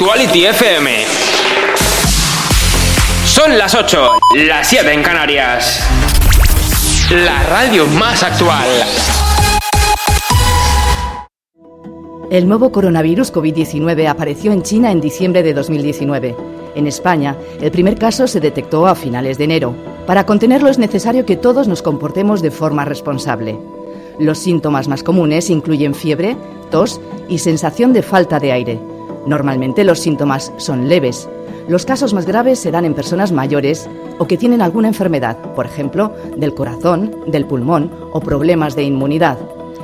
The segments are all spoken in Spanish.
Actuality FM. Son las 8, las 7 en Canarias. La radio más actual. El nuevo coronavirus COVID-19 apareció en China en diciembre de 2019. En España, el primer caso se detectó a finales de enero. Para contenerlo es necesario que todos nos comportemos de forma responsable. Los síntomas más comunes incluyen fiebre, tos y sensación de falta de aire. Normalmente los síntomas son leves. Los casos más graves se dan en personas mayores o que tienen alguna enfermedad, por ejemplo, del corazón, del pulmón o problemas de inmunidad.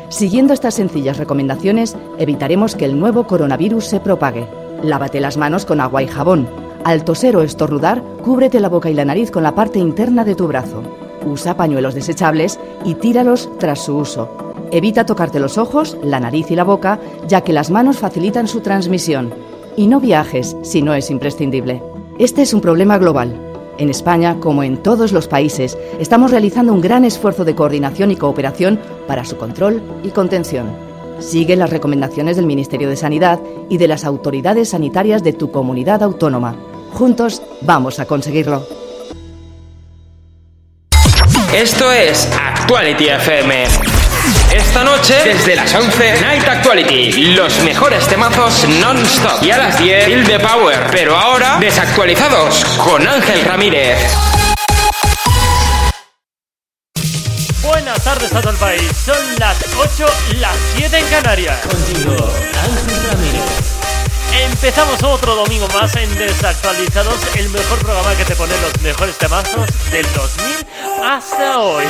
Siguiendo estas sencillas recomendaciones, evitaremos que el nuevo coronavirus se propague. Lávate las manos con agua y jabón. Al toser o estornudar, cúbrete la boca y la nariz con la parte interna de tu brazo. Usa pañuelos desechables y tíralos tras su uso. Evita tocarte los ojos, la nariz y la boca, ya que las manos facilitan su transmisión. Y no viajes si no es imprescindible. Este es un problema global. En España, como en todos los países, estamos realizando un gran esfuerzo de coordinación y cooperación para su control y contención. Sigue las recomendaciones del Ministerio de Sanidad y de las autoridades sanitarias de tu comunidad autónoma. Juntos vamos a conseguirlo. Esto es Actuality FM. Esta noche, desde las 11, Night Actuality. Los mejores temazos non-stop. Y a las 10, Feel the Power. Pero ahora, desactualizados con Ángel Ramírez. Buenas tardes a todo el país. Son las 8, las 7 en Canarias. Contigo, Ángel Ramírez. Empezamos otro domingo más en Desactualizados, el mejor programa que te pone los mejores temazos del 2000 hasta hoy.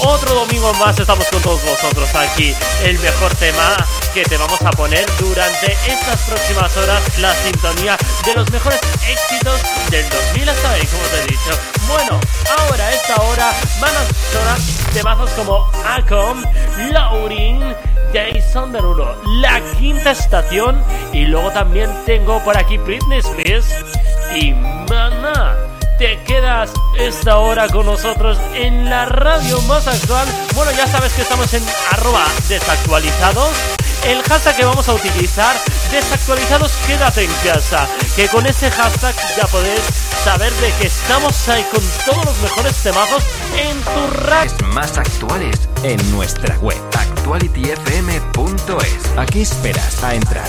Otro domingo más estamos con todos vosotros aquí. El mejor tema que te vamos a poner durante estas próximas horas, la sintonía de los mejores éxitos del 2000 hasta hoy, como te he dicho. Bueno, ahora a esta hora van a sonar temazos como Acom, Laurin, Jason Derulo, La Quinta Estación y luego también tengo por aquí Britney Spears y Mana. Te quedas esta hora con nosotros en la radio más actual. Bueno, ya sabes que estamos en arroba desactualizados. El hashtag que vamos a utilizar, desactualizados, quédate en casa. Que con ese hashtag ya podés saber de que estamos ahí con todos los mejores temazos en tu radio. Más actuales en nuestra web actualityfm.es. ¿A qué esperas a entrar?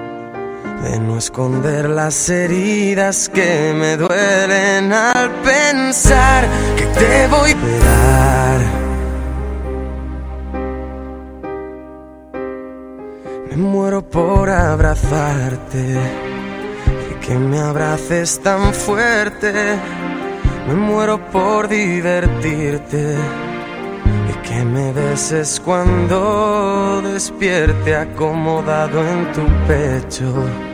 de no esconder las heridas que me duelen al pensar que te voy a esperar. Me muero por abrazarte y que me abraces tan fuerte. Me muero por divertirte y que me beses cuando despierte acomodado en tu pecho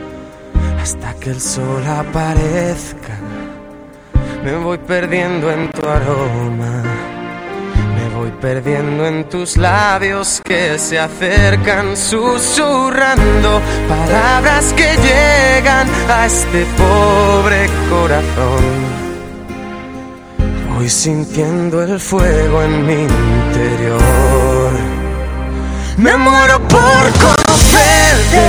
hasta que el sol aparezca. Me voy perdiendo en tu aroma, me voy perdiendo en tus labios que se acercan susurrando palabras que llegan a este pobre corazón. Voy sintiendo el fuego en mi interior. Me muero por conocerte,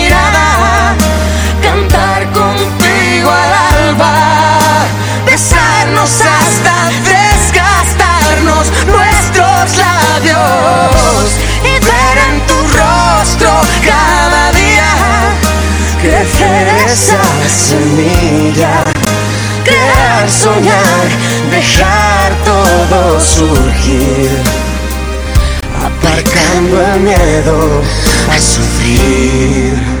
esa semilla, crear, soñar, dejar todo surgir, aparcando el miedo a sufrir.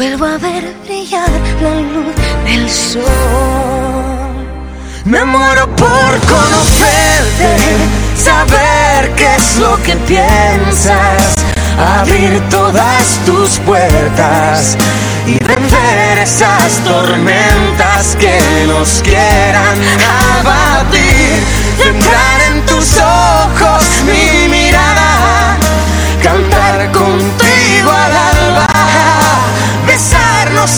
Vuelvo a ver brillar la luz del sol. Me muero por conocerte, saber qué es lo que piensas, abrir todas tus puertas y vencer esas tormentas que nos quieran abatir. Entrar en tus ojos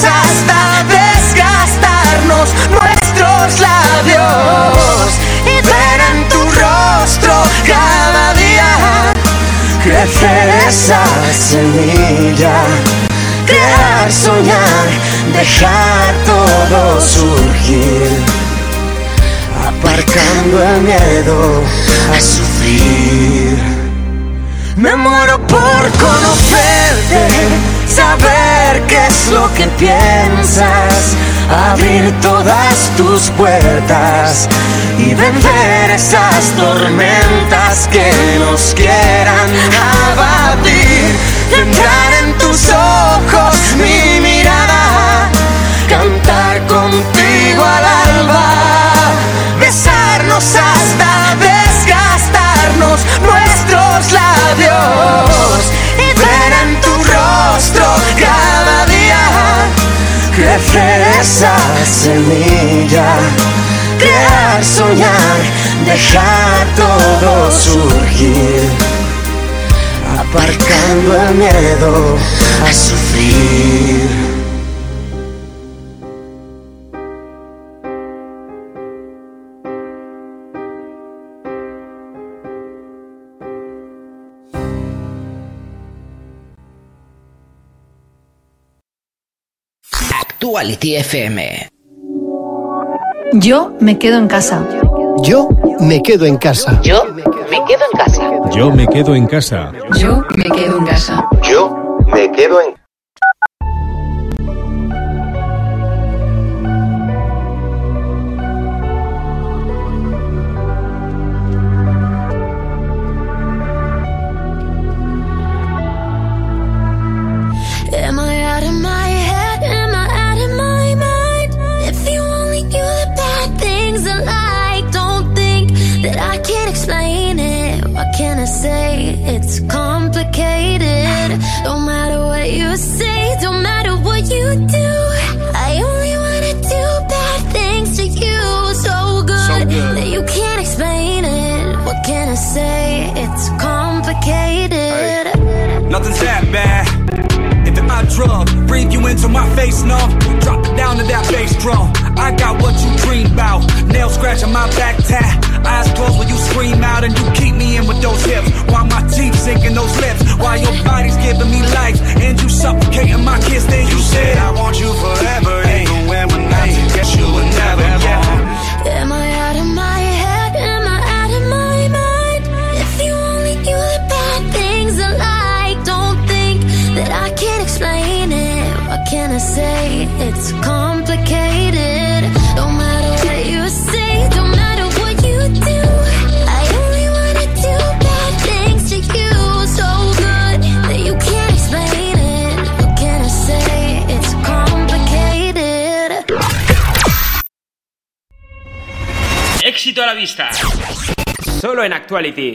hasta desgastarnos nuestros labios y ver en tu rostro cada día crecer esa semilla crear, soñar, dejar todo surgir, aparcando el miedo a sufrir. Me muero por conocerte, saber qué es lo que piensas, abrir todas tus puertas y vencer esas tormentas que nos quieran abatir. Entrar en tus ojos mi mirada, cantar contigo al alba, crecer esa semilla, crear, soñar, dejar todo surgir aparcando el miedo a sufrir. Actuality FM. Yo me quedo en casa. Yo me quedo en casa. Yo me quedo en casa. Yo me quedo en casa. Yo me quedo en casa. Yo me quedo en Am I say? It's complicated. Nothing's that bad. If my drug, breathe you into my face, no. Drop it down to that bass drum. I got what you dream about. Nail scratching my back tat. Eyes closed when you scream out and you keep me in with those hips. While my teeth sinking those lips. While your body's giving me life and you suffocating my kiss. Then you said, I want you forever. Even when we're not together, you will never. Yeah. Can I say? It's complicated. Don't matter what you say, don't matter what you do. I only wanna do bad things to you, so good that you can't explain it. What can I say? It's complicated. Éxito a la vista. Solo en Actuality.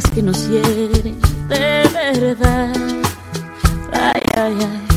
Mentiras que nos hieren de verdad. Ay, ay, ay.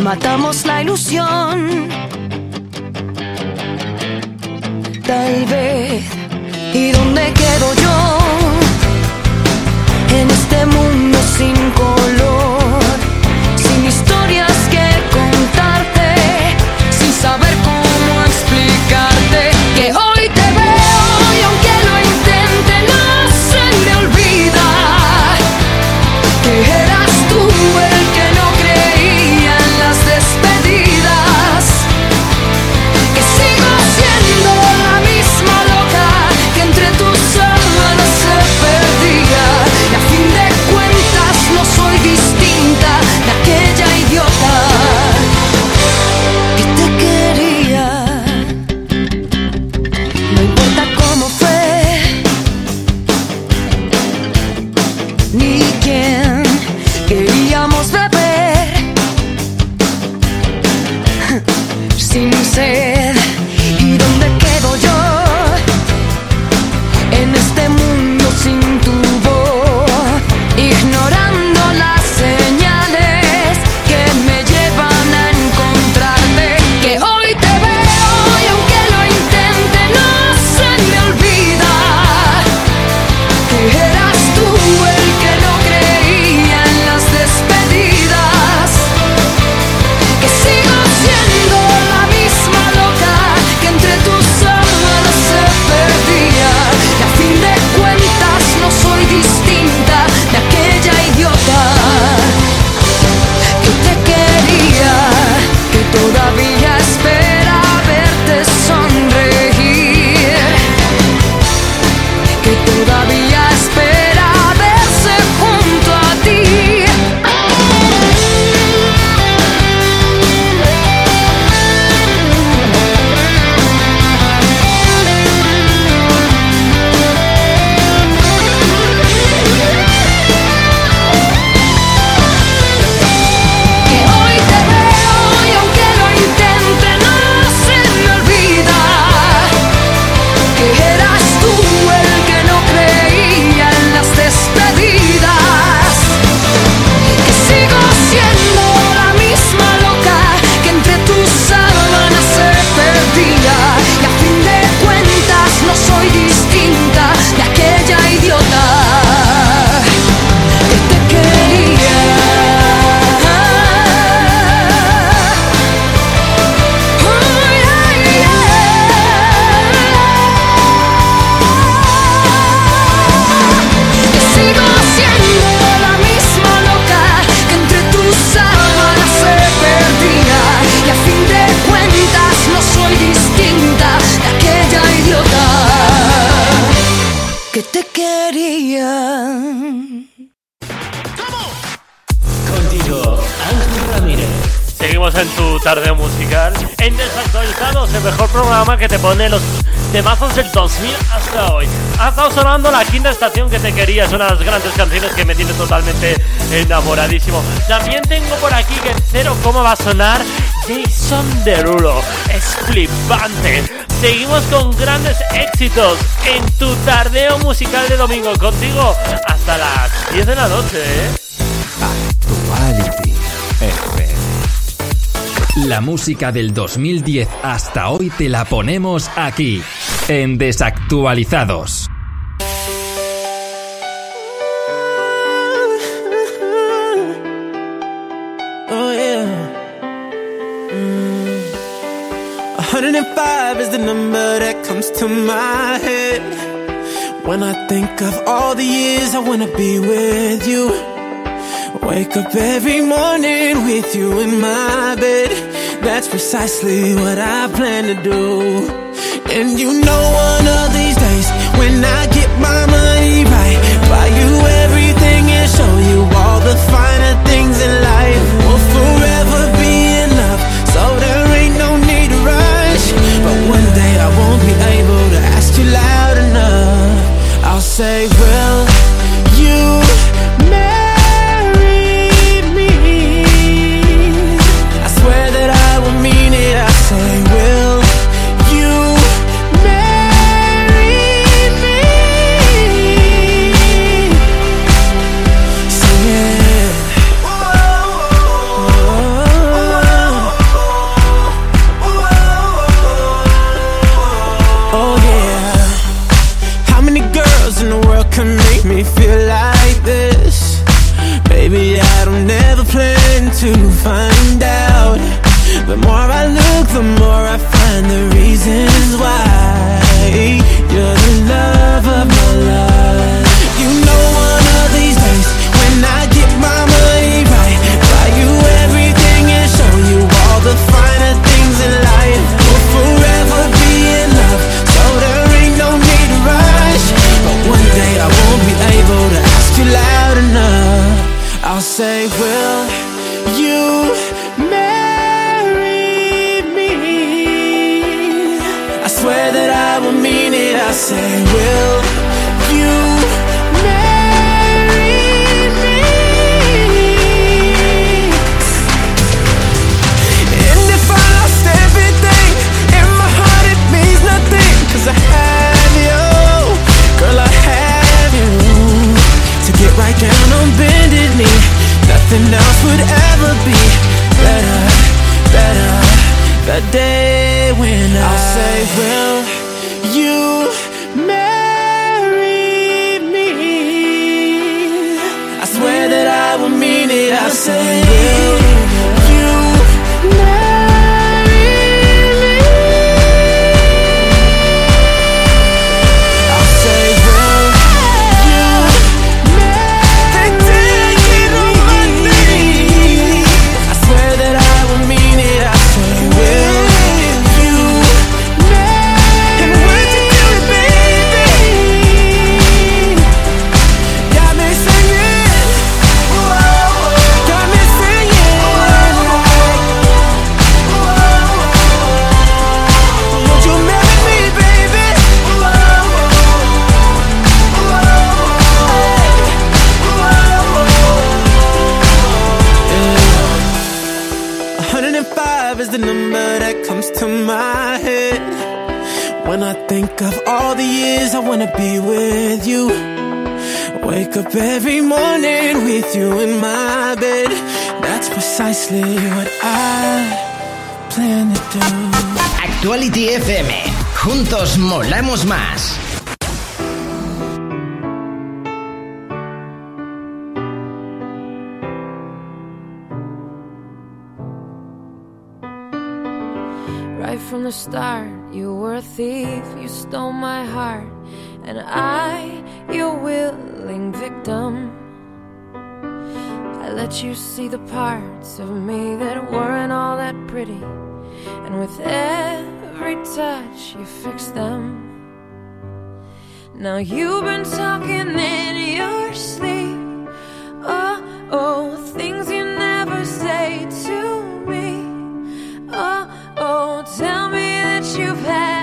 Matamos la ilusión. Tal vez, ¿y dónde quedo yo? En este mundo sin color, 2000 hasta hoy. Ha estado sonando la quinta estación que te querías, una de las grandes canciones que me tiene totalmente enamoradísimo. También tengo por aquí que en cero cómo va a sonar Jason Derulo. Es flipante. Seguimos con grandes éxitos en tu tardeo musical de domingo contigo hasta las 10 de la noche. ¿eh? Actuality. La música del 2010 hasta hoy te la ponemos aquí, en Desactualizados. Oh yeah. Mm. 105 is the number that comes to my head when I think of all the years I wanna be with you. Wake up every morning with you in my bed. That's precisely what I plan to do. And you know one of these days when I get my money right, buy you everything and show you all the finer things in life. We'll forever be in love, so there ain't no need to rush. But one day I won't be able to ask you loud enough. I'll say, Will nothing else would ever be better, better. The day when I'll say, Will you marry me? I swear that I will mean it. I say, Will with you. Wake up every morning with you in my bed. That's precisely what I plan to do. Actuality FM. Juntos molamos más. Right from the start, you were a thief, you stole my heart, and I, your willing victim. I let you see the parts of me that weren't all that pretty, and with every touch, you fixed them. Now you've been talking in your sleep. Oh, oh, things you never say to me. Oh, oh, tell me that you've had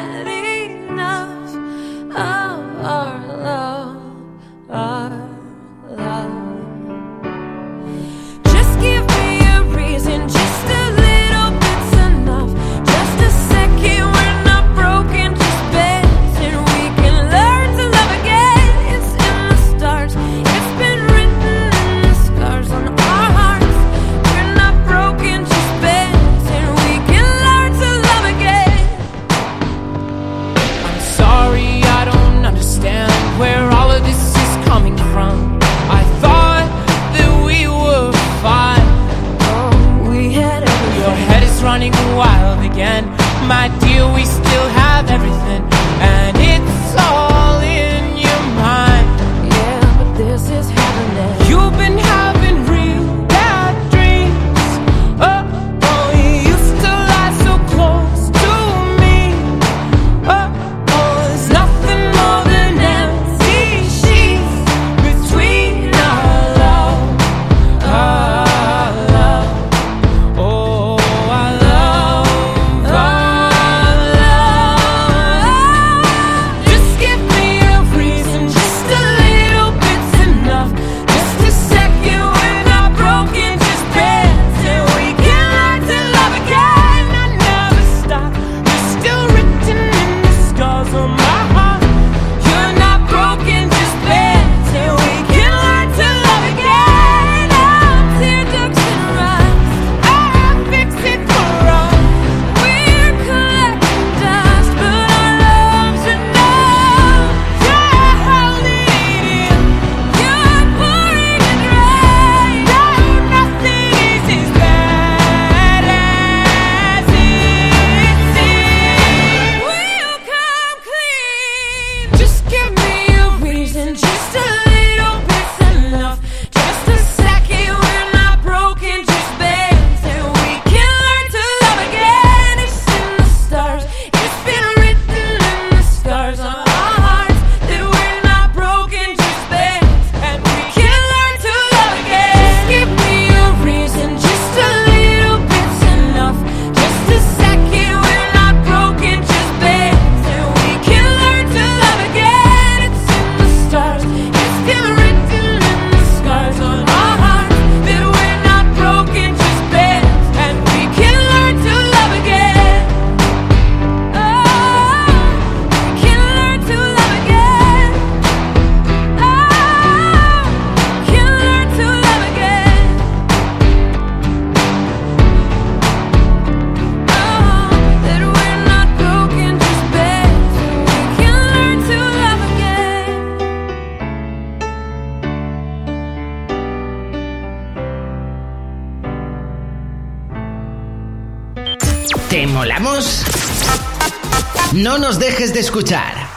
No nos dejes de escuchar.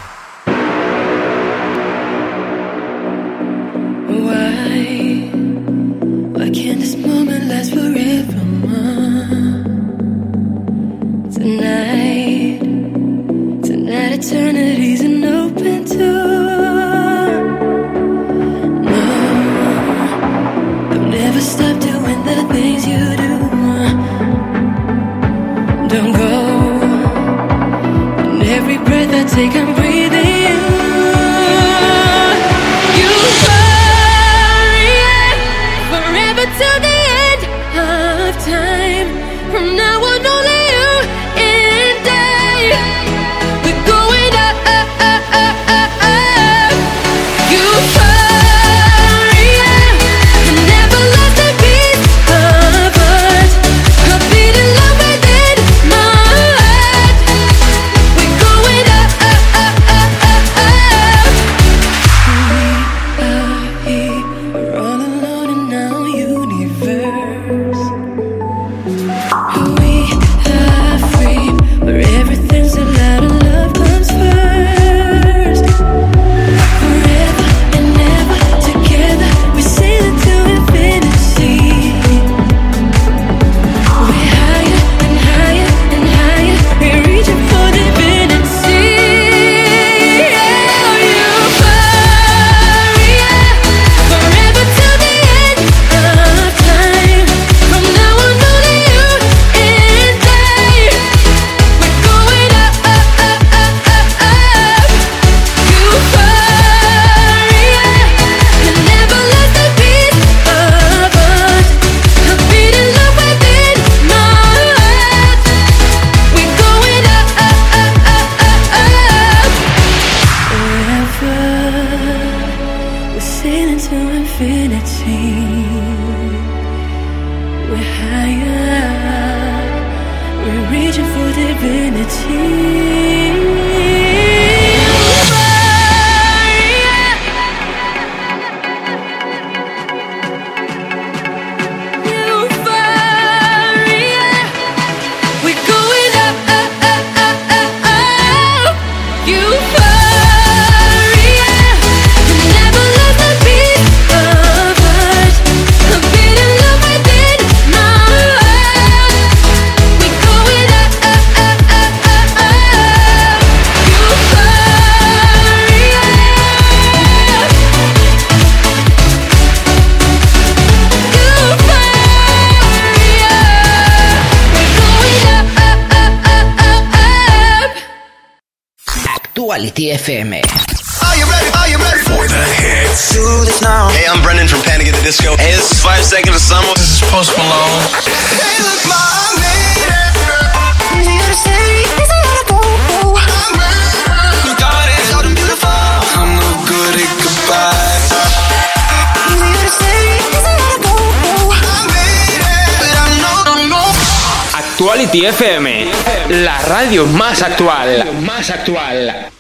City FM, la radio más actual. Más actual.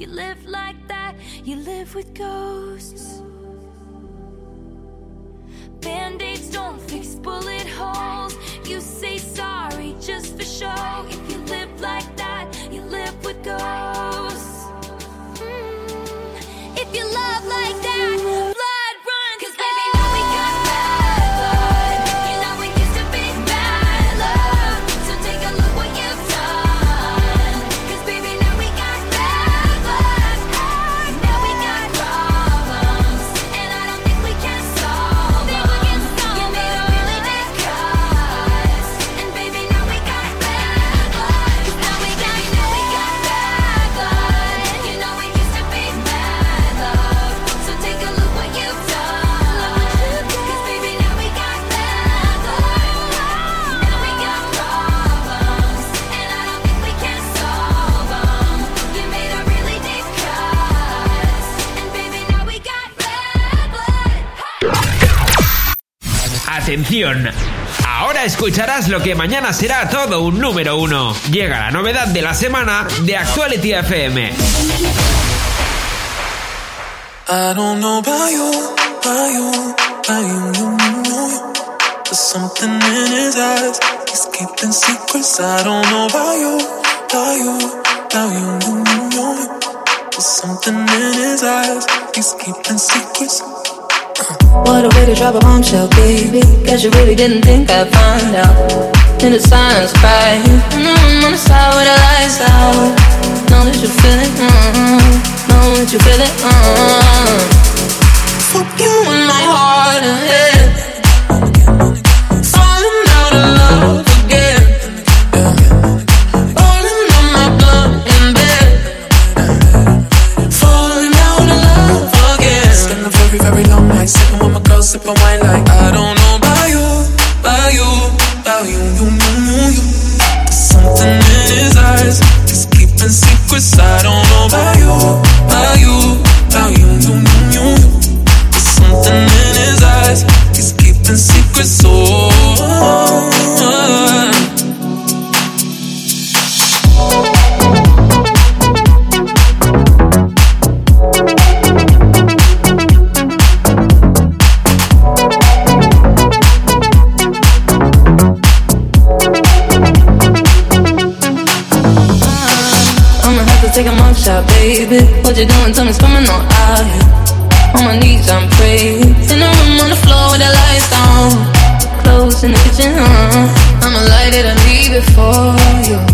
you live like that, you live with ghosts. Band aids don't fix bullet holes. You say sorry just for show. If you live like that, you live with ghosts. Mm. If you love like that, Ahora escucharás lo que mañana será todo un número uno. Llega la novedad de la semana de Actuality FM. What a way to drop a bombshell, baby. Guess you really didn't think I'd find out. In the silence, crying. Mm, on the side with the lights out. Know that you feel it. Mm, know that you feel it. Mm. Fuck you in my heart and girl, sipping wine like I don't know about you, about you, about you, you, you, you, you. Something in his eyes, he's keeping secrets. I don't know about you, about you, about you, you, you, you, you. Something in his eyes, he's keeping secrets. Oh. Take a mug shot, baby. What you doing? Tell me, it's coming on out. On my knees, I'm praying. In the room on the floor with the lights down. Clothes in the kitchen, huh? I'ma light it and leave it for you.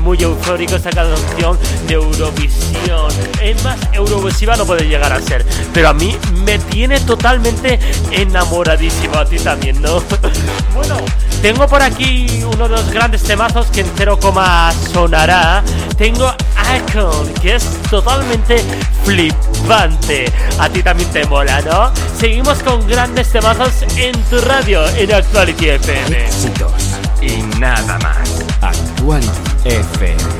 Muy eufórico esta canción de Eurovisión. Es más, Eurovisiva no puede llegar a ser, pero a mí me tiene totalmente enamoradísimo. A ti también, ¿no? bueno, tengo por aquí uno de los grandes temazos que en cero coma sonará. Tengo Icon, que es totalmente flipante. A ti también te mola, ¿no? Seguimos con grandes temazos en tu radio, en Actuality FM. Éxitos y nada más. Actuality FM.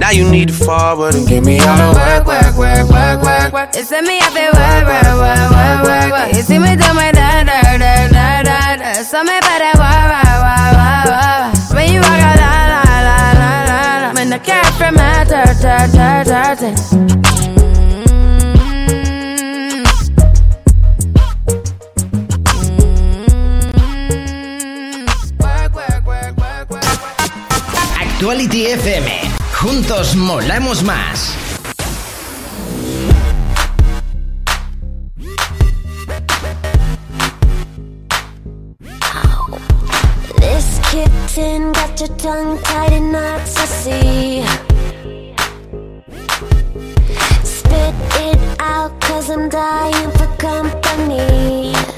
Now you need to forward and give me all the work, work, work, work, work, work. It's me up and work, work, work, work, work, work. You see me do my da da da da da da. So me better work, work, work, work, work. When you walk out, la la la la la la. When the cat from my dirt, dirt, dirt, dirt. Actuality FM juntos molamos más. This kitten got your tongue tied in knots, I see. Spit it out, cause I'm dying for company.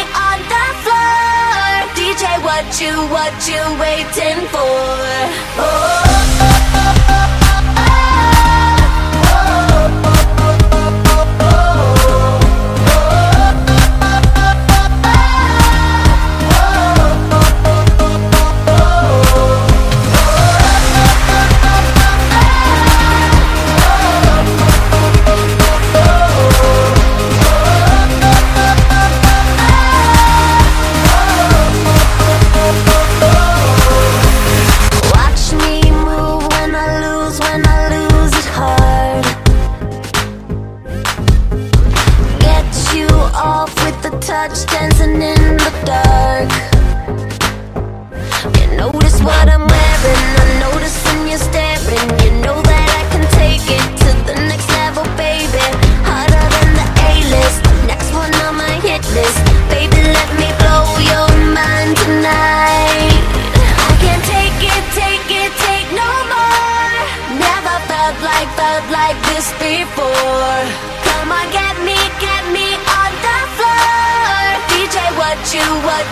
DJ, what you, what you waiting for? Oh.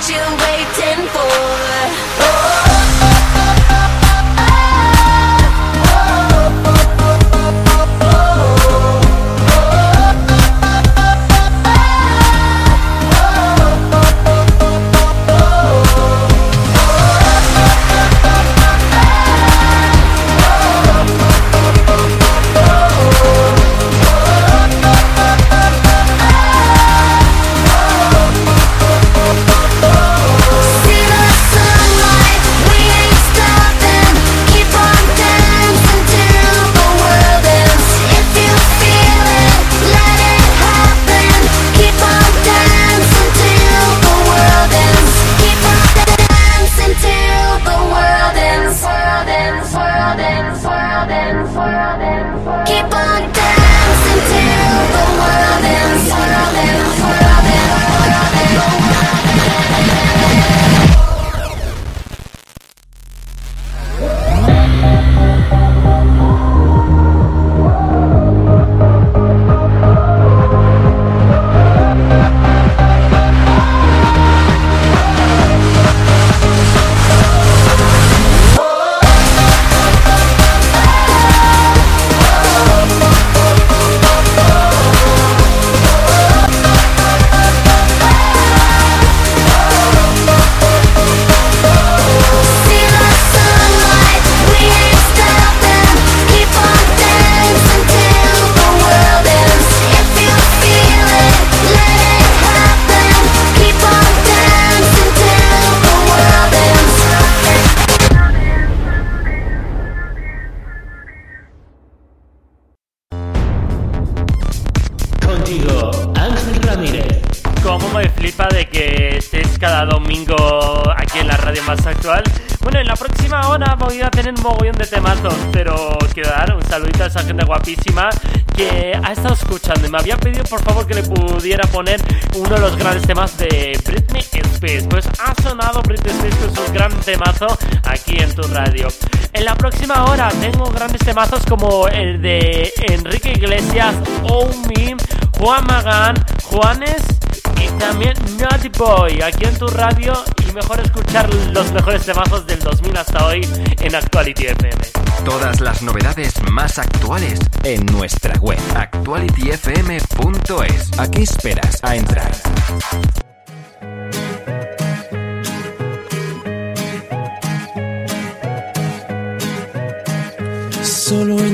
You, what temazos como el de Enrique Iglesias, Me, Juan Magán, Juanes y también Naughty Boy aquí en tu radio y mejor escuchar los mejores temazos del 2000 hasta hoy en Actuality FM. Todas las novedades más actuales en nuestra web actualityfm.es. ¿A qué esperas a entrar?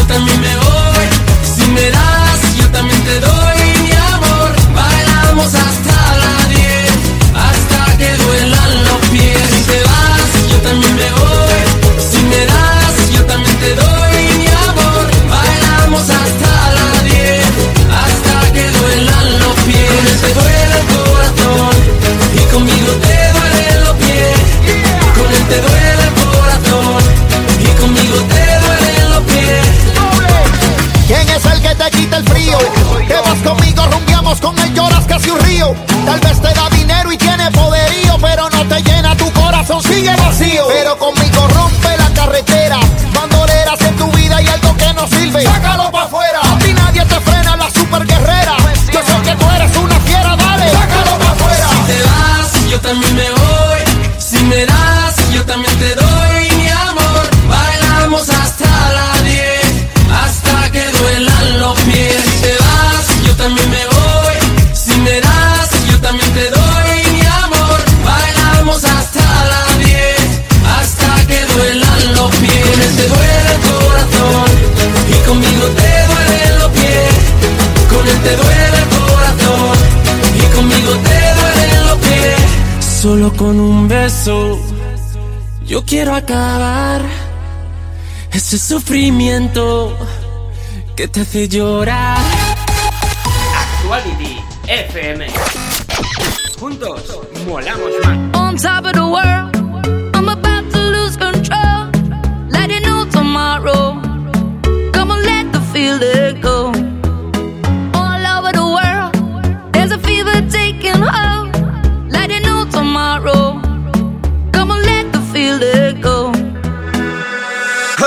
yo también me voy. Si me das, yo también te doy mi amor. Bailamos hasta con él, lloras casi un río. Tal vez te da dinero y tiene poderío, pero no te llena tu corazón, sigue vacío. Pero conmigo rompe la carretera, bandoleras en tu vida y algo que no sirve. Sácalo pa' afuera, a ti nadie te frena, la super guerrera. Yo sé que tú eres una fiera, dale, sácalo pa' afuera. Si te vas, yo también me voy. Solo con un beso yo quiero acabar ese sufrimiento que te hace llorar. Actuality FM. Juntos, molamos más. On top of the world, I'm about to lose control. Let it know tomorrow.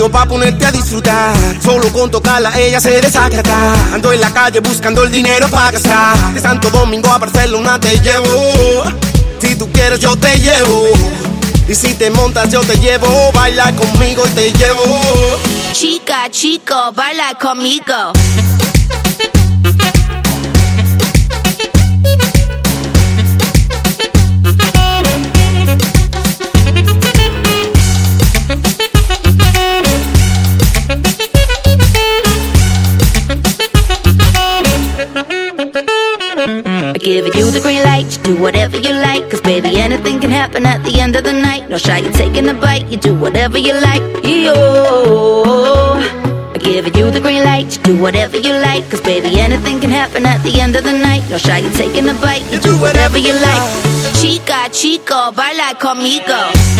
mío pa' ponerte a disfrutar. Solo con tocarla ella se desagrada. Ando en la calle buscando el dinero para gastar. De Santo Domingo a Barcelona te llevo. Si tú quieres yo te llevo. Y si te montas yo te llevo. Baila conmigo y te llevo. Chica, chico, baila conmigo. Giving you the green light, you do whatever you like. Cause baby, anything can happen at the end of the night. No shy, you're taking a bite, you do whatever you like. Yo. Giving you the green light, you do whatever you like. Cause baby, anything can happen at the end of the night. No shy, you're taking a bite, you do whatever you like. Chica, chico, baila conmigo.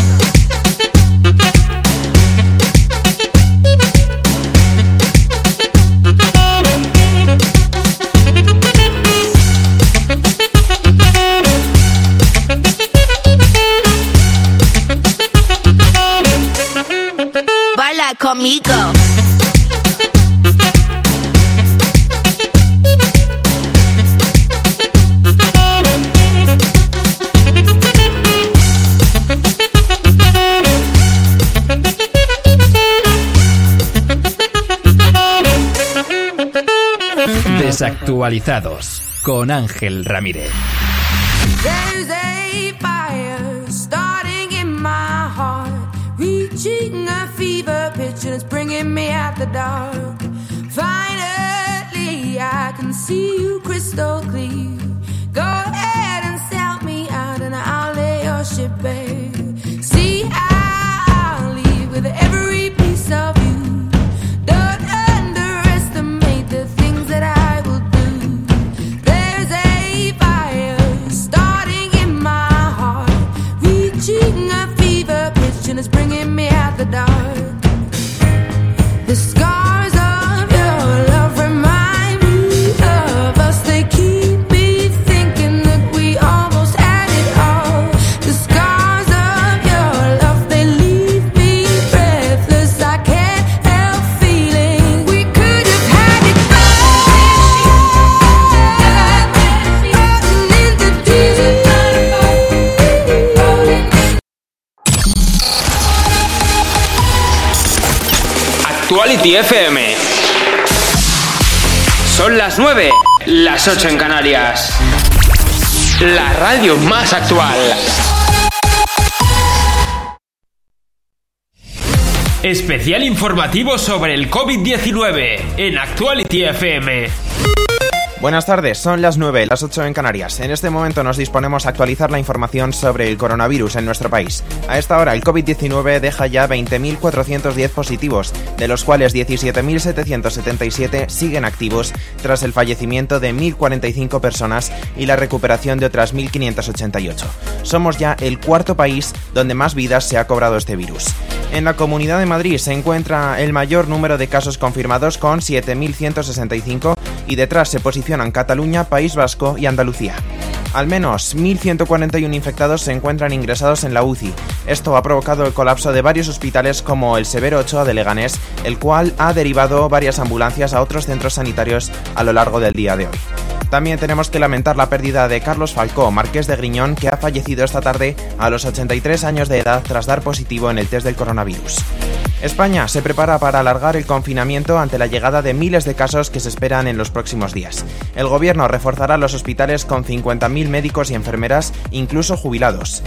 Conmigo. Desactualizados con Ángel Ramírez. Dark. Finally, I can see you crystal clear. Go ahead and sell me out, and I'll lay your ship bare. Actuality FM. Son las 9, las 8 en Canarias. La radio más actual. Especial informativo sobre el COVID-19 en Actuality FM. Buenas tardes, son las 9, las 8 en Canarias. En este momento nos disponemos a actualizar la información sobre el coronavirus en nuestro país. A esta hora, el COVID-19 deja ya 20.410 positivos, de los cuales 17.777 siguen activos tras el fallecimiento de 1.045 personas y la recuperación de otras 1.588. Somos ya el cuarto país donde más vidas se ha cobrado este virus. En la Comunidad de Madrid se encuentra el mayor número de casos confirmados con 7.165 y detrás se posicionan Cataluña, País Vasco y Andalucía. Al menos 1.141 infectados se encuentran ingresados en la UCI. Esto ha provocado el colapso de varios hospitales como el Severo Ochoa de Leganés, el cual ha derivado varias ambulancias a otros centros sanitarios a lo largo del día de hoy. También tenemos que lamentar la pérdida de Carlos Falcó, marqués de Griñón, que ha fallecido esta tarde a los 83 años de edad tras dar positivo en el test del coronavirus. España se prepara para alargar el confinamiento ante la llegada de miles de casos que se esperan en los próximos días. El gobierno reforzará los hospitales con 50.000 médicos y enfermeras, incluso jubilados.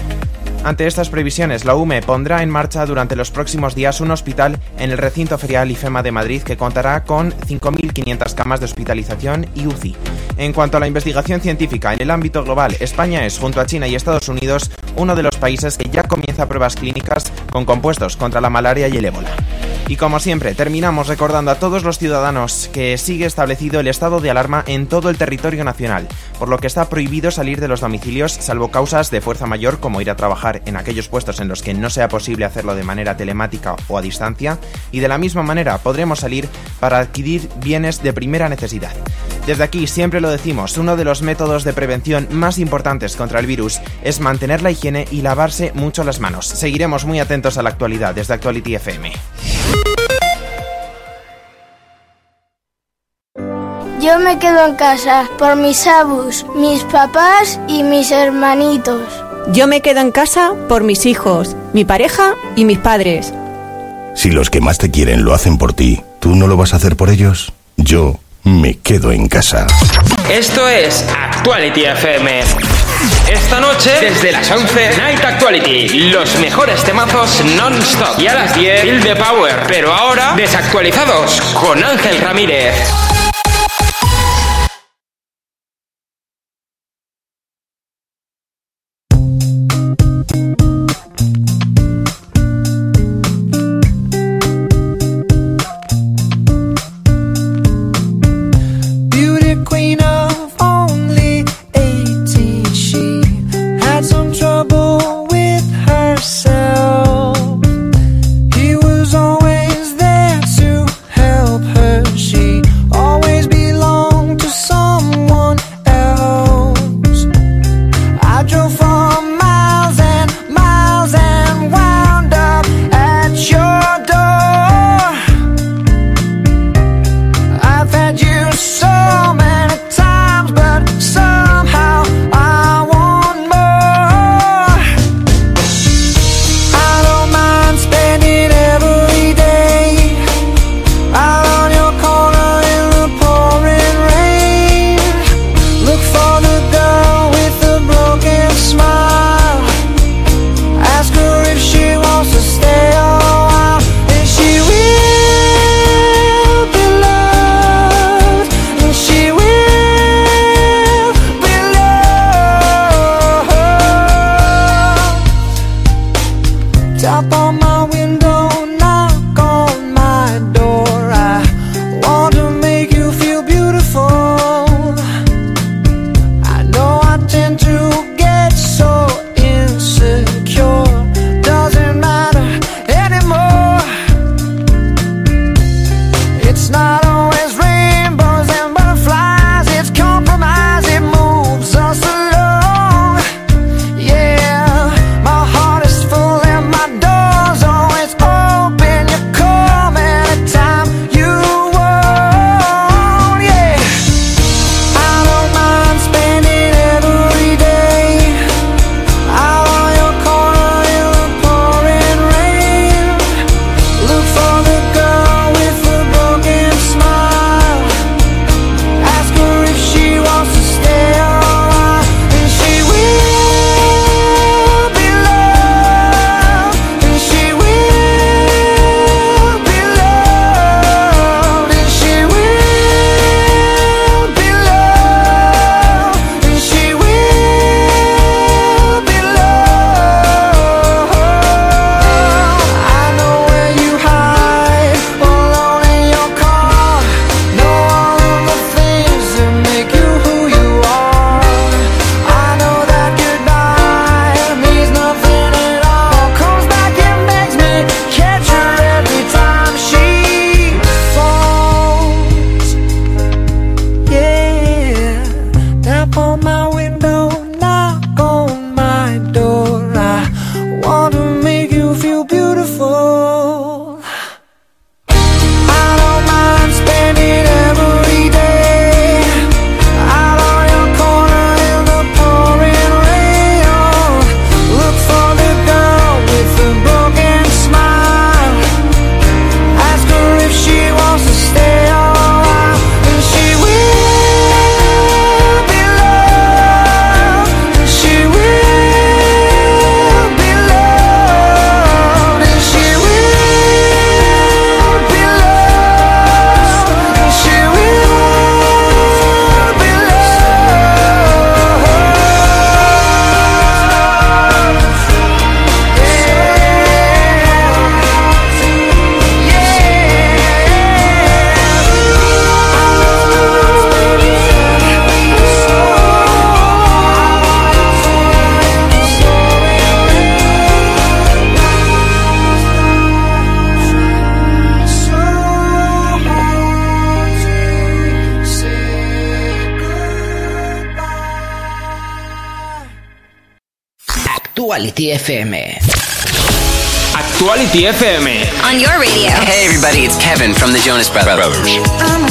Ante estas previsiones, la UME pondrá en marcha durante los próximos días un hospital en el recinto ferial IFEMA de Madrid que contará con 5.500 camas de hospitalización y UCI. En cuanto a la investigación científica en el ámbito global, España es, junto a China y Estados Unidos, uno de los países que ya comienza pruebas clínicas con compuestos contra la malaria y el ébola. Y como siempre, terminamos recordando a todos los ciudadanos que sigue establecido el estado de alarma en todo el territorio nacional, por lo que está prohibido salir de los domicilios salvo causas de fuerza mayor como ir a trabajar en aquellos puestos en los que no sea posible hacerlo de manera telemática o a distancia, y de la misma manera podremos salir para adquirir bienes de primera necesidad. Desde aquí siempre lo decimos, uno de los métodos de prevención más importantes contra el virus es mantener la higiene y lavarse mucho las manos. Seguiremos muy atentos a la actualidad desde Actuality FM. Yo me quedo en casa por mis abus, mis papás y mis hermanitos. Yo me quedo en casa por mis hijos, mi pareja y mis padres. Si los que más te quieren lo hacen por ti, ¿tú no lo vas a hacer por ellos? Yo me quedo en casa. Esto es Actuality FM. Esta noche, desde las 11, Night Actuality. Los mejores temazos non-stop. Y a las 10, Feel the Power. Pero ahora, desactualizados con Ángel Ramírez. Actuality FM. Actuality FM. On your radio. Hey, everybody, it's Kevin from the Jonas Brothers. I'm a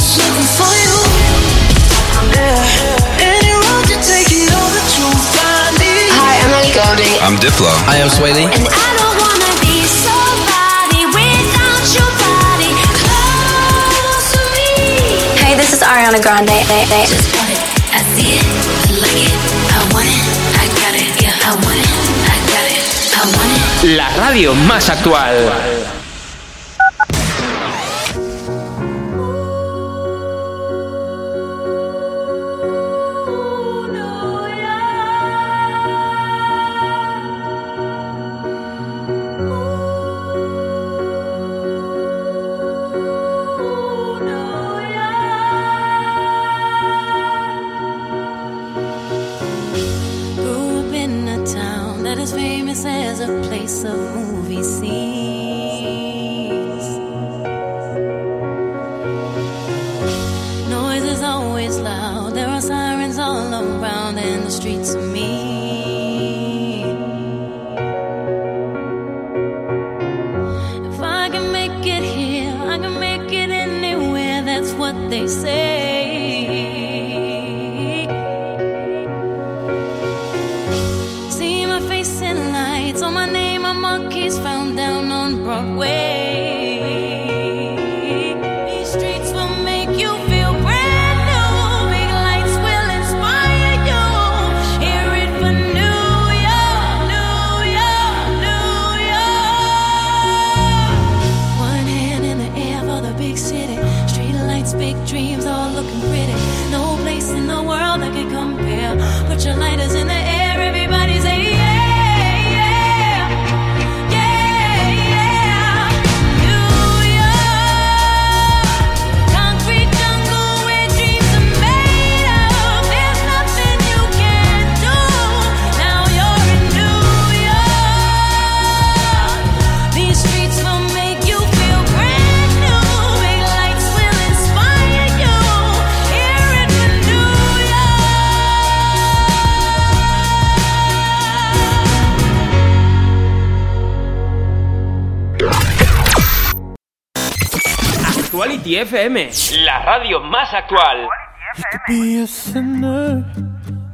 for you. I need. Hi, I'm I'm Diplo. I am Swae Lee. And I don't wanna be somebody without your body close to me. Hey, this is Ariana Grande. más actual. FM, la radio más actual. He could be a sinner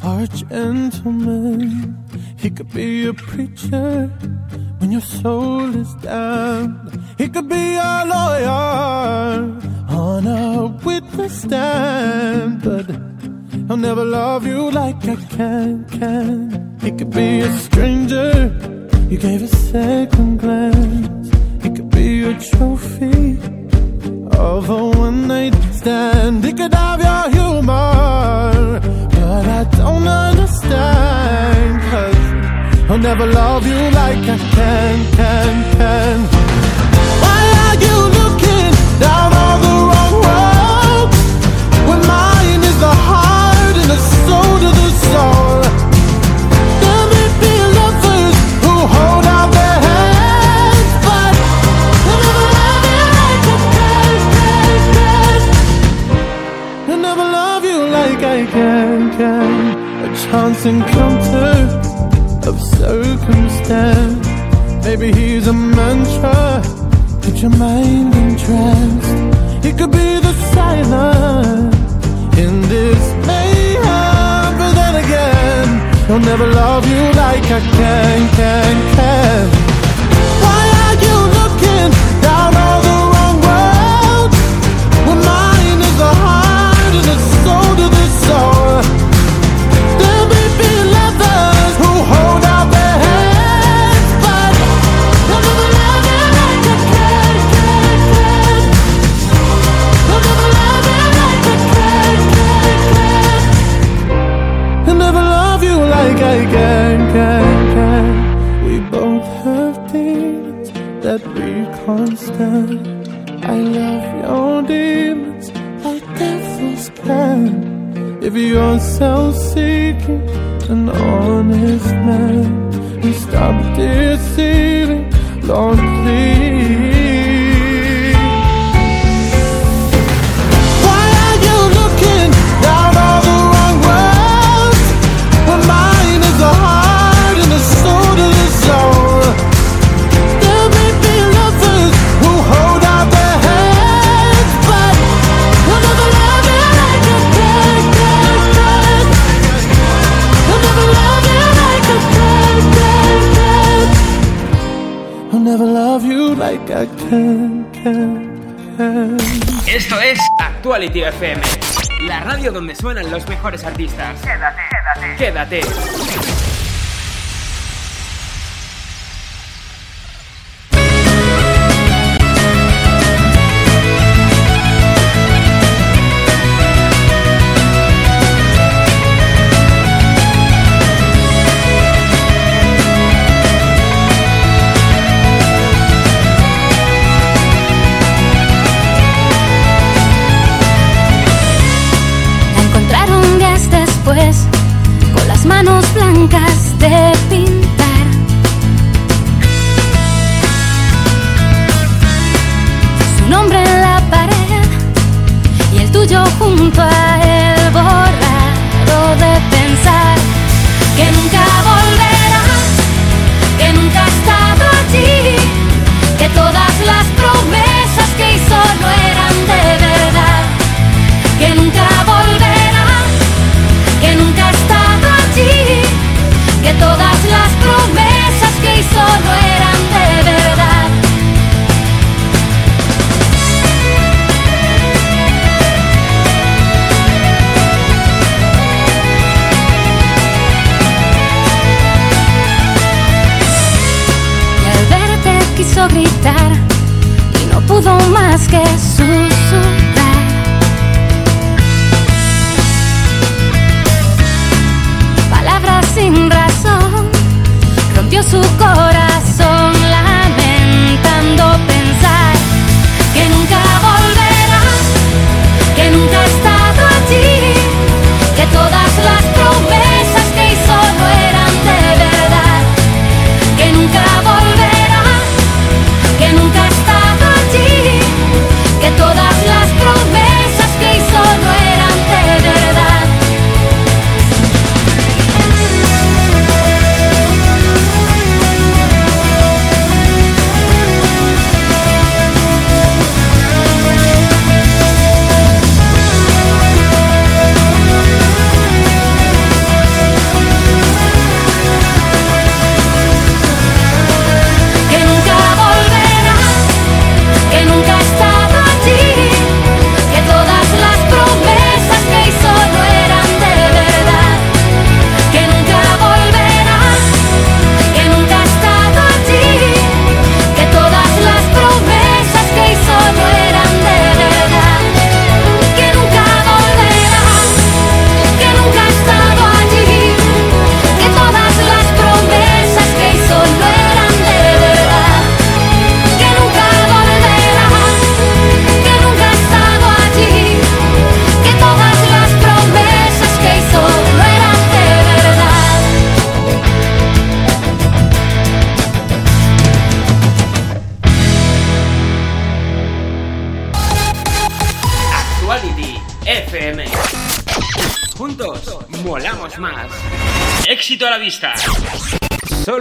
arch gentleman. He could be a preacher when your soul is down. He could be a lawyer on a witness stand. But I'll never love you like I can, can. He could be a stranger you gave a second If you're self-seeking, an honest man, and stop deceiving, Lord. Quality FM, la radio donde suenan los mejores artistas. Quédate, quédate. Quédate.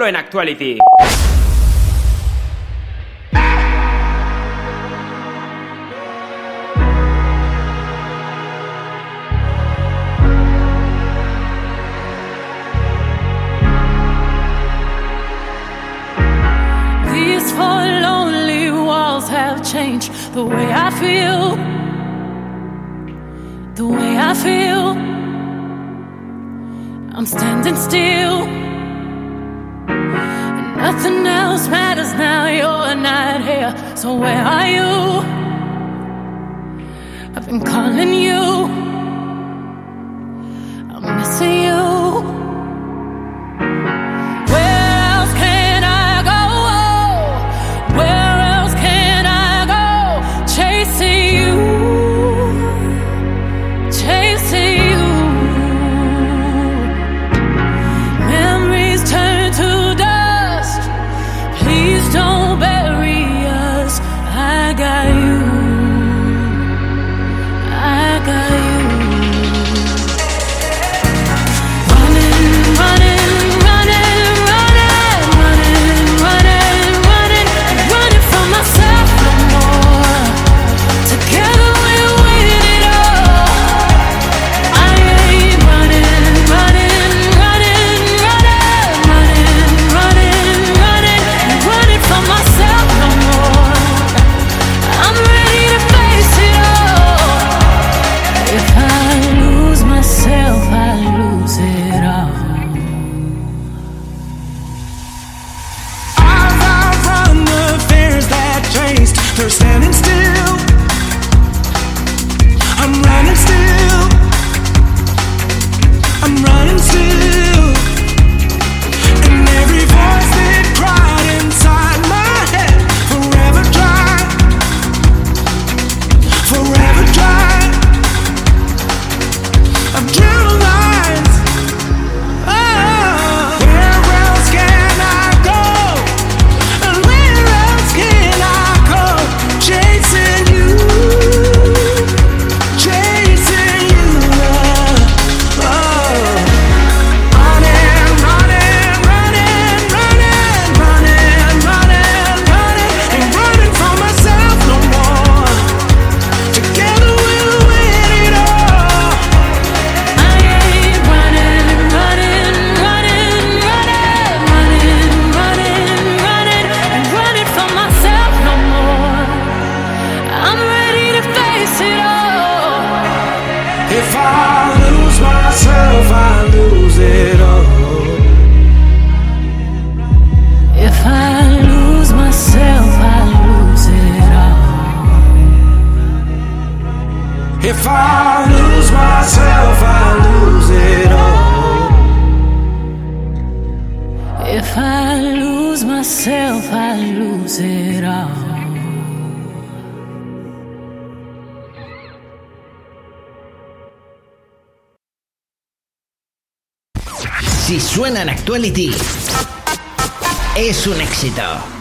en Actuality. if I lose myself, I lose it all. If I lose myself, lose it all. Si suena Actuality, es un éxito.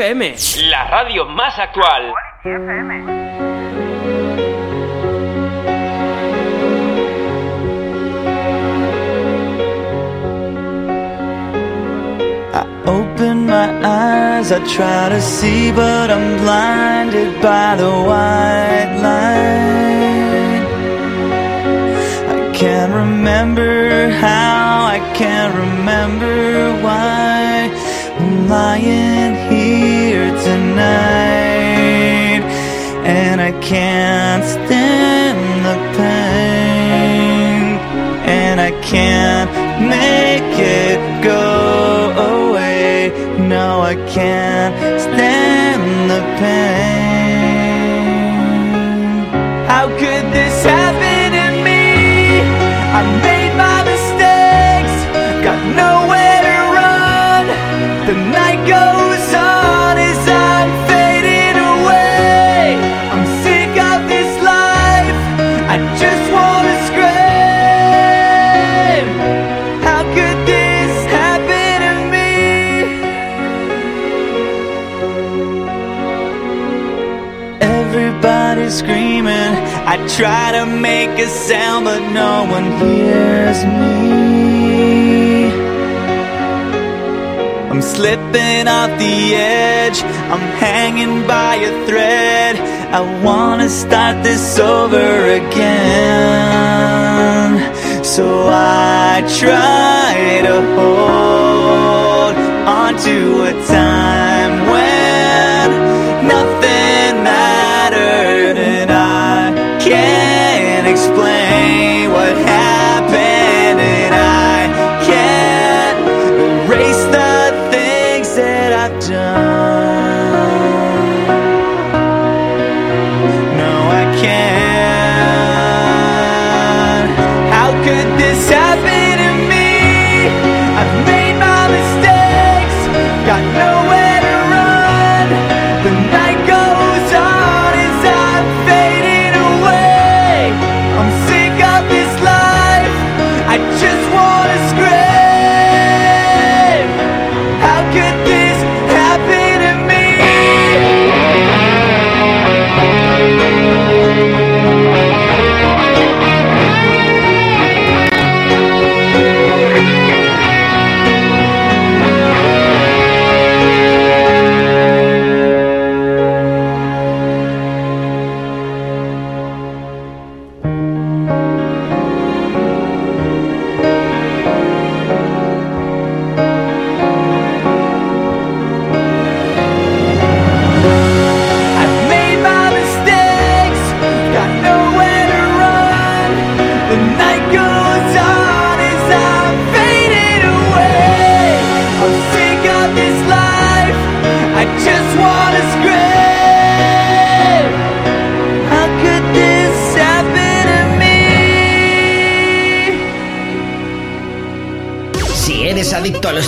FM, la radio más actual. I open my eyes, I try to see, but I'm blinded by the wine. can't try to make a sound, but no one hears me. I'm slipping off the edge, I'm hanging by a thread. I wanna start this over again. So I try to hold onto a time.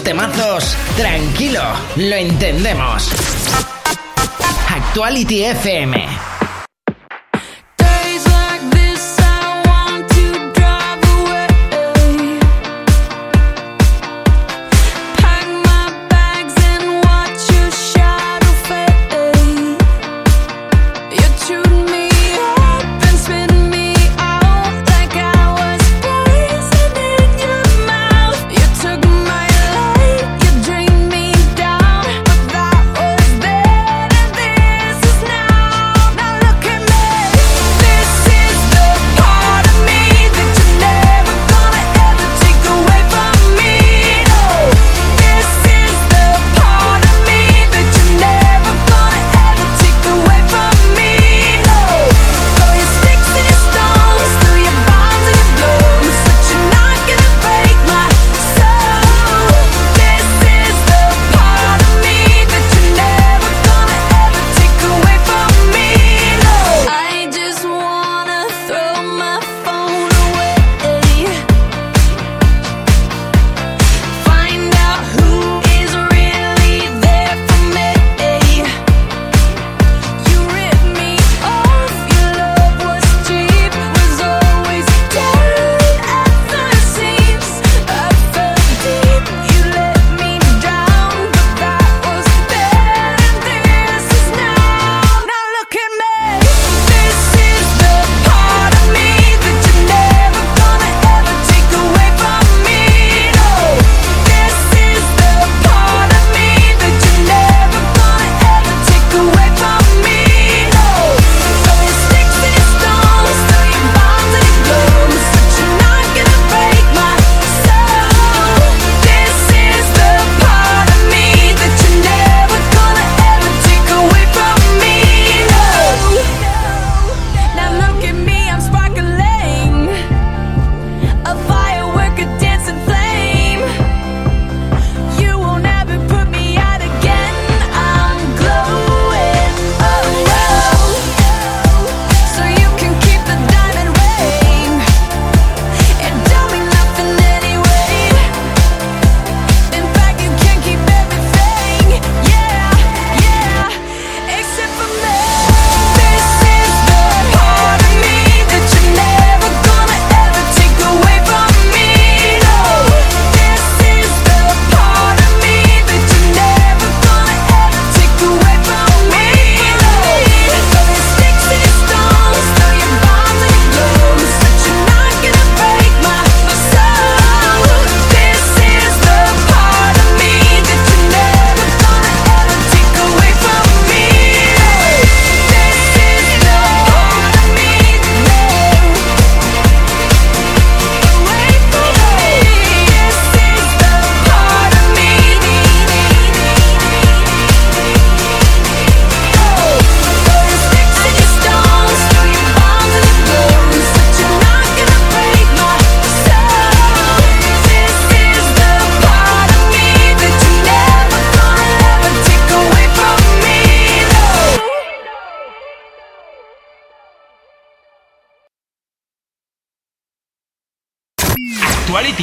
temazos, tranquilo, lo entendemos. Actuality FM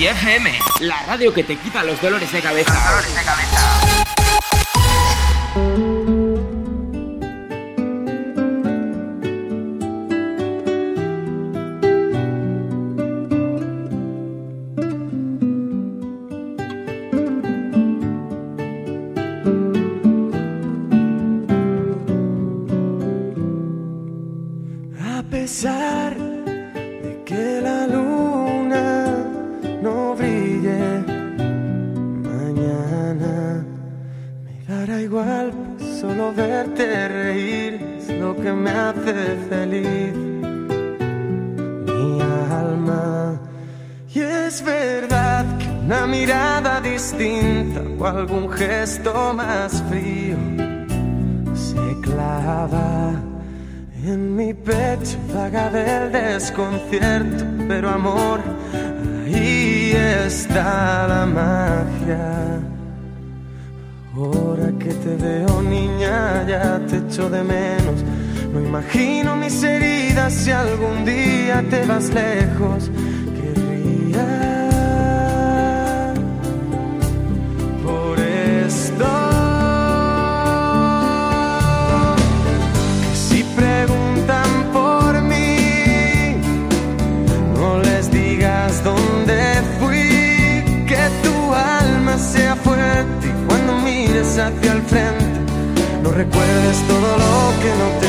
FM, la radio que te quita los dolores de cabeza. Dolores de cabeza. igual, solo verte reír es lo que me hace feliz. Mi alma. Y es verdad que una mirada distinta o algún gesto más frío se clava. En mi pecho vaga del desconcierto, pero amor, ahí está la magia. Ahora que te veo niña ya te echo de menos. No imagino mis heridas si algún día te vas lejos. hacia el frente. No recuerdes todo lo que no te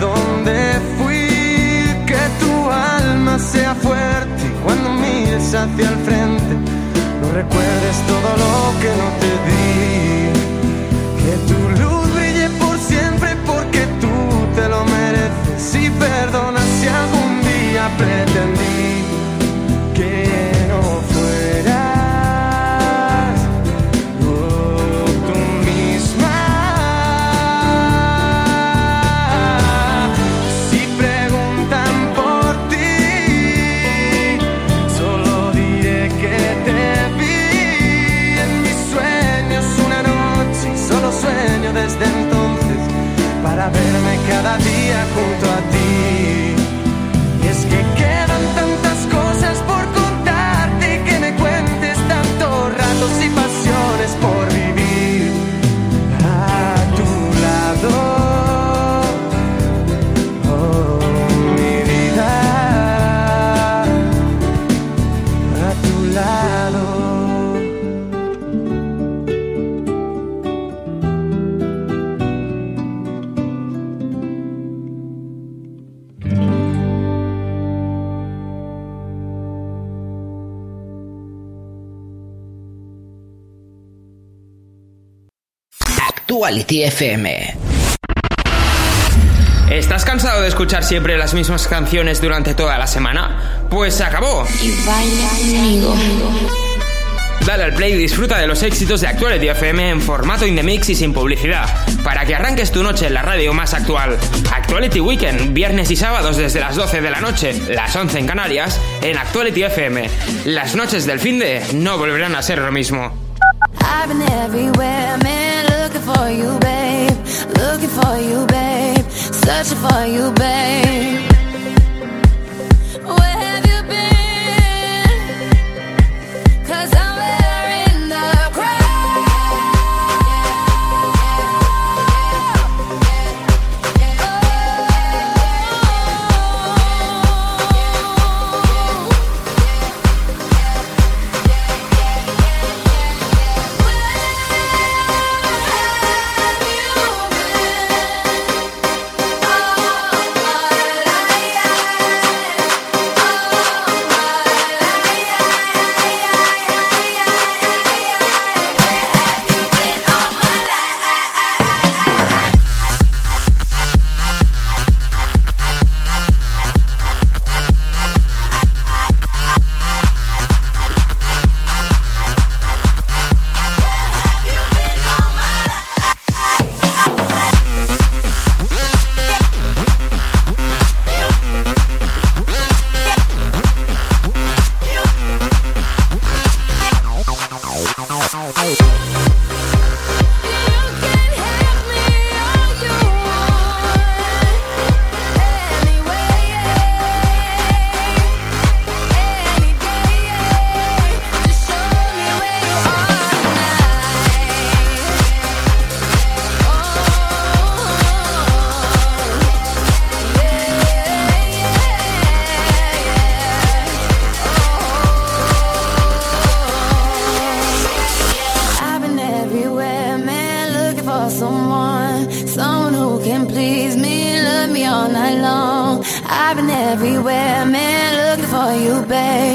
Dónde fui, que tu alma sea fuerte cuando mires hacia el frente, no recuerdes todo lo que no te Actuality FM. ¿Estás cansado de escuchar siempre las mismas canciones durante toda la semana? Pues se acabó. Y baila conmigo. Dale al play y disfruta de los éxitos de Actuality FM en formato in the mix y sin publicidad, para que arranques tu noche en la radio más actual. Actuality Weekend, viernes y sábados desde las 12 de la noche, las 11 en Canarias, en Actuality FM. Las noches del fin de no volverán a ser lo mismo. I've been everywhere, man, for you, babe. Looking for you, babe. Searching for you, babe.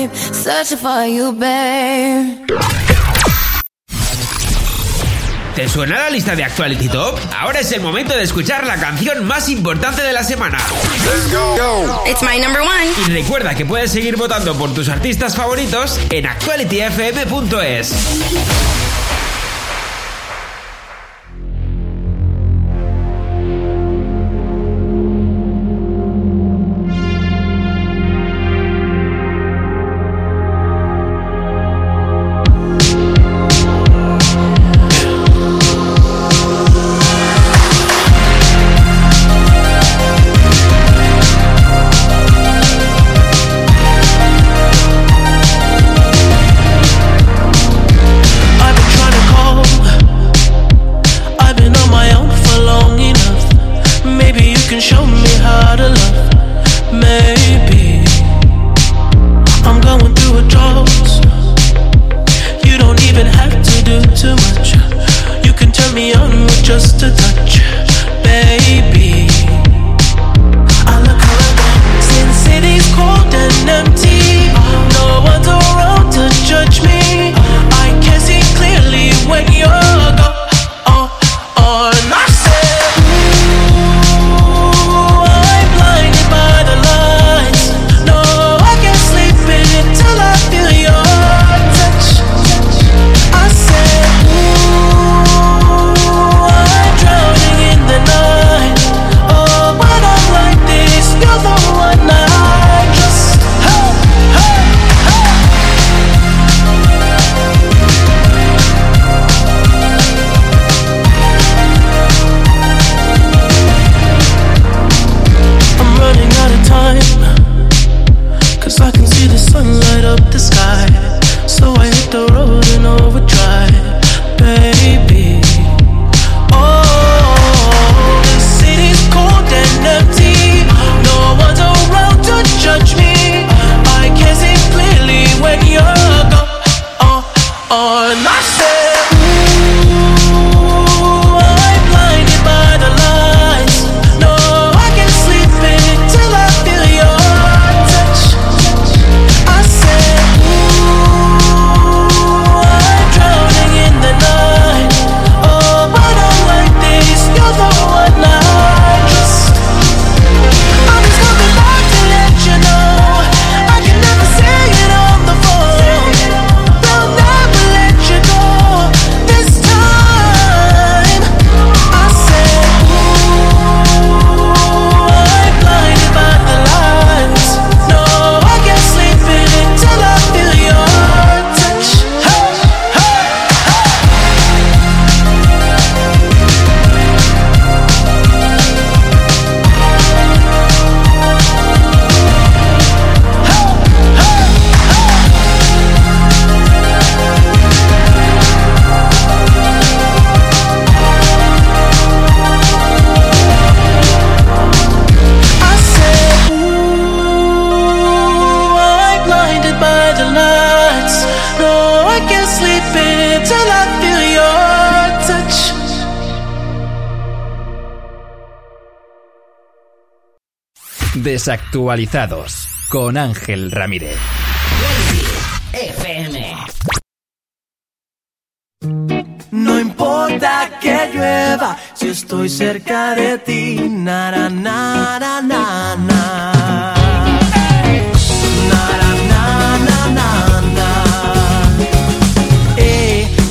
Babe, searching for you, babe. ¿Te suena la lista de Actuality Top? Ahora es el momento de escuchar la canción más importante de la semana. It's my number one. Y recuerda que puedes seguir votando por tus artistas favoritos en actualityfm.es. Desactualizados con Ángel Ramírez. FM. No importa que llueva si estoy cerca de ti. Na, na, na, na,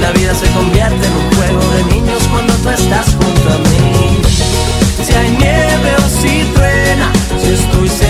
la vida se convierte en un juego de niños cuando tú estás junto a mí. Si hay nieve o si truena, si estoy cerca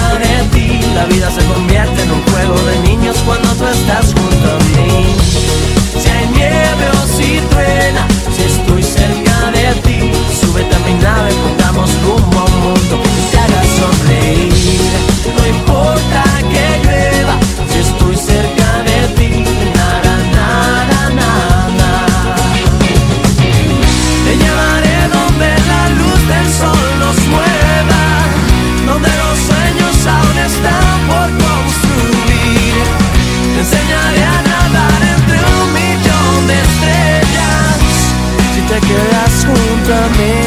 La vida se convierte en un juego de niños Cuando tú estás junto a mí. Si hay nieve o si truena Si estoy cerca de ti Súbete a mi nave, pongamos rumbo a un mundo junto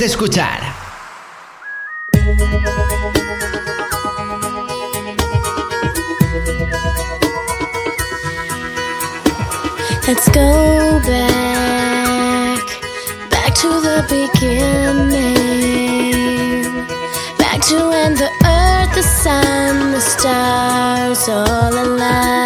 de escuchar. Let's go back, back to the beginning. Back to when the earth, the sun, the stars all aligned.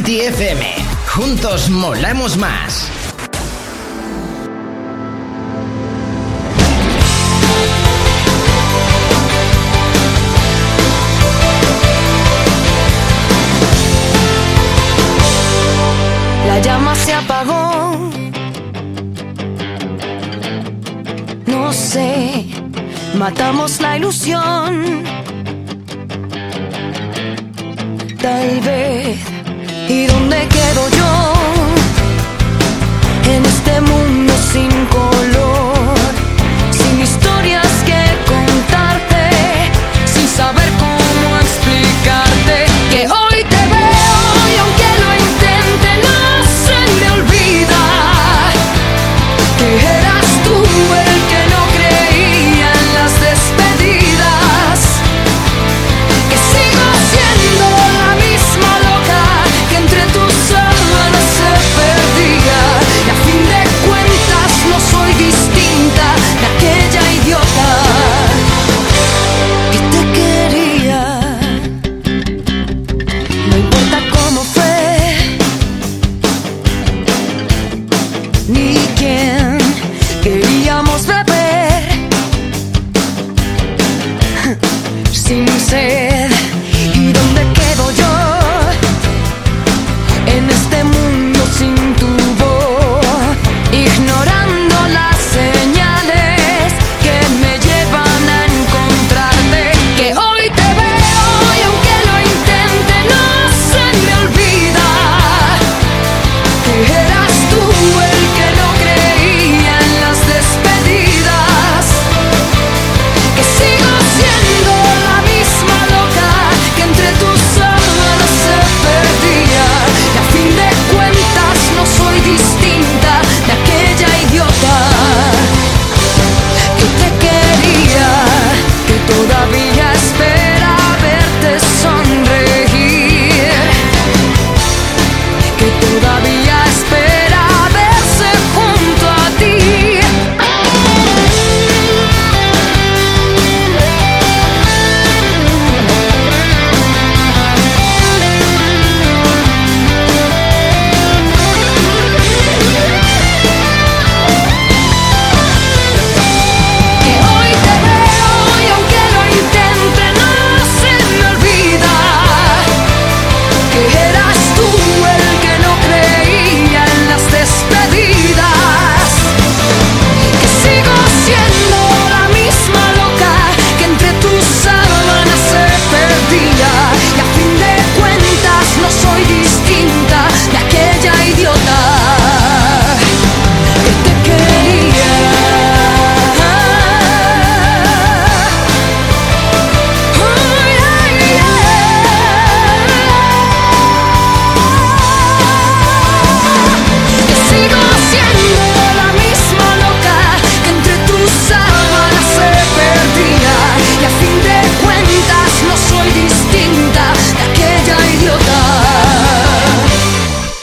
FM. Juntos molamos más. La llama se apagó. No sé, matamos la ilusión. Tal vez. ¿Y dónde quedo yo? En este mundo sin color,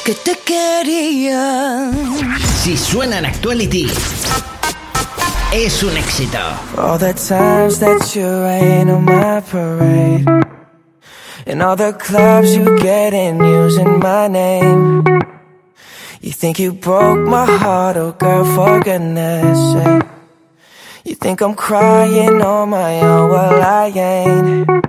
que te quería. Si suena en Actuality, es un éxito. All the times that you rain on my parade. And all the clubs you get in using my name. You think you broke my heart, oh girl, for goodness sake. You think I'm crying on my own, well I ain't.